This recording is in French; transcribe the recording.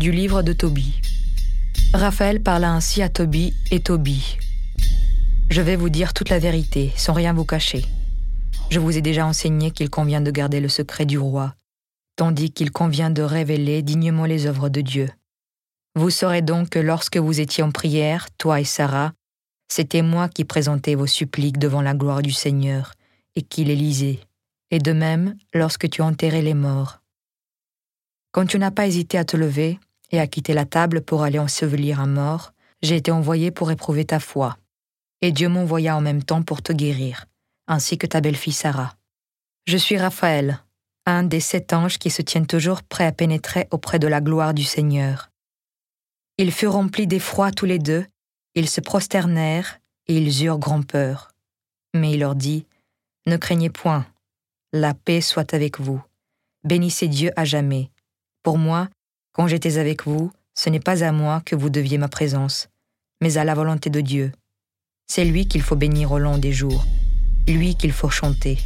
Du livre de Tobie. Raphaël parla ainsi à Tobie et Tobie. Je vais vous dire toute la vérité, sans rien vous cacher. Je vous ai déjà enseigné qu'il convient de garder le secret du roi, tandis qu'il convient de révéler dignement les œuvres de Dieu. Vous saurez donc que lorsque vous étiez en prière, toi et Sarah, c'était moi qui présentais vos suppliques devant la gloire du Seigneur, et qui les lisais, et de même lorsque tu enterrais les morts. Quand tu n'as pas hésité à te lever et à quitter la table pour aller ensevelir un mort, j'ai été envoyé pour éprouver ta foi. Et Dieu m'envoya en même temps pour te guérir, ainsi que ta belle-fille Sarah. Je suis Raphaël, un des sept anges qui se tiennent toujours prêts à pénétrer auprès de la gloire du Seigneur. Ils furent remplis d'effroi tous les deux, ils se prosternèrent et ils eurent grand-peur. Mais il leur dit, Ne craignez point, la paix soit avec vous. Bénissez Dieu à jamais. Pour moi, quand j'étais avec vous, ce n'est pas à moi que vous deviez ma présence, mais à la volonté de Dieu. C'est lui qu'il faut bénir au long des jours, lui qu'il faut chanter.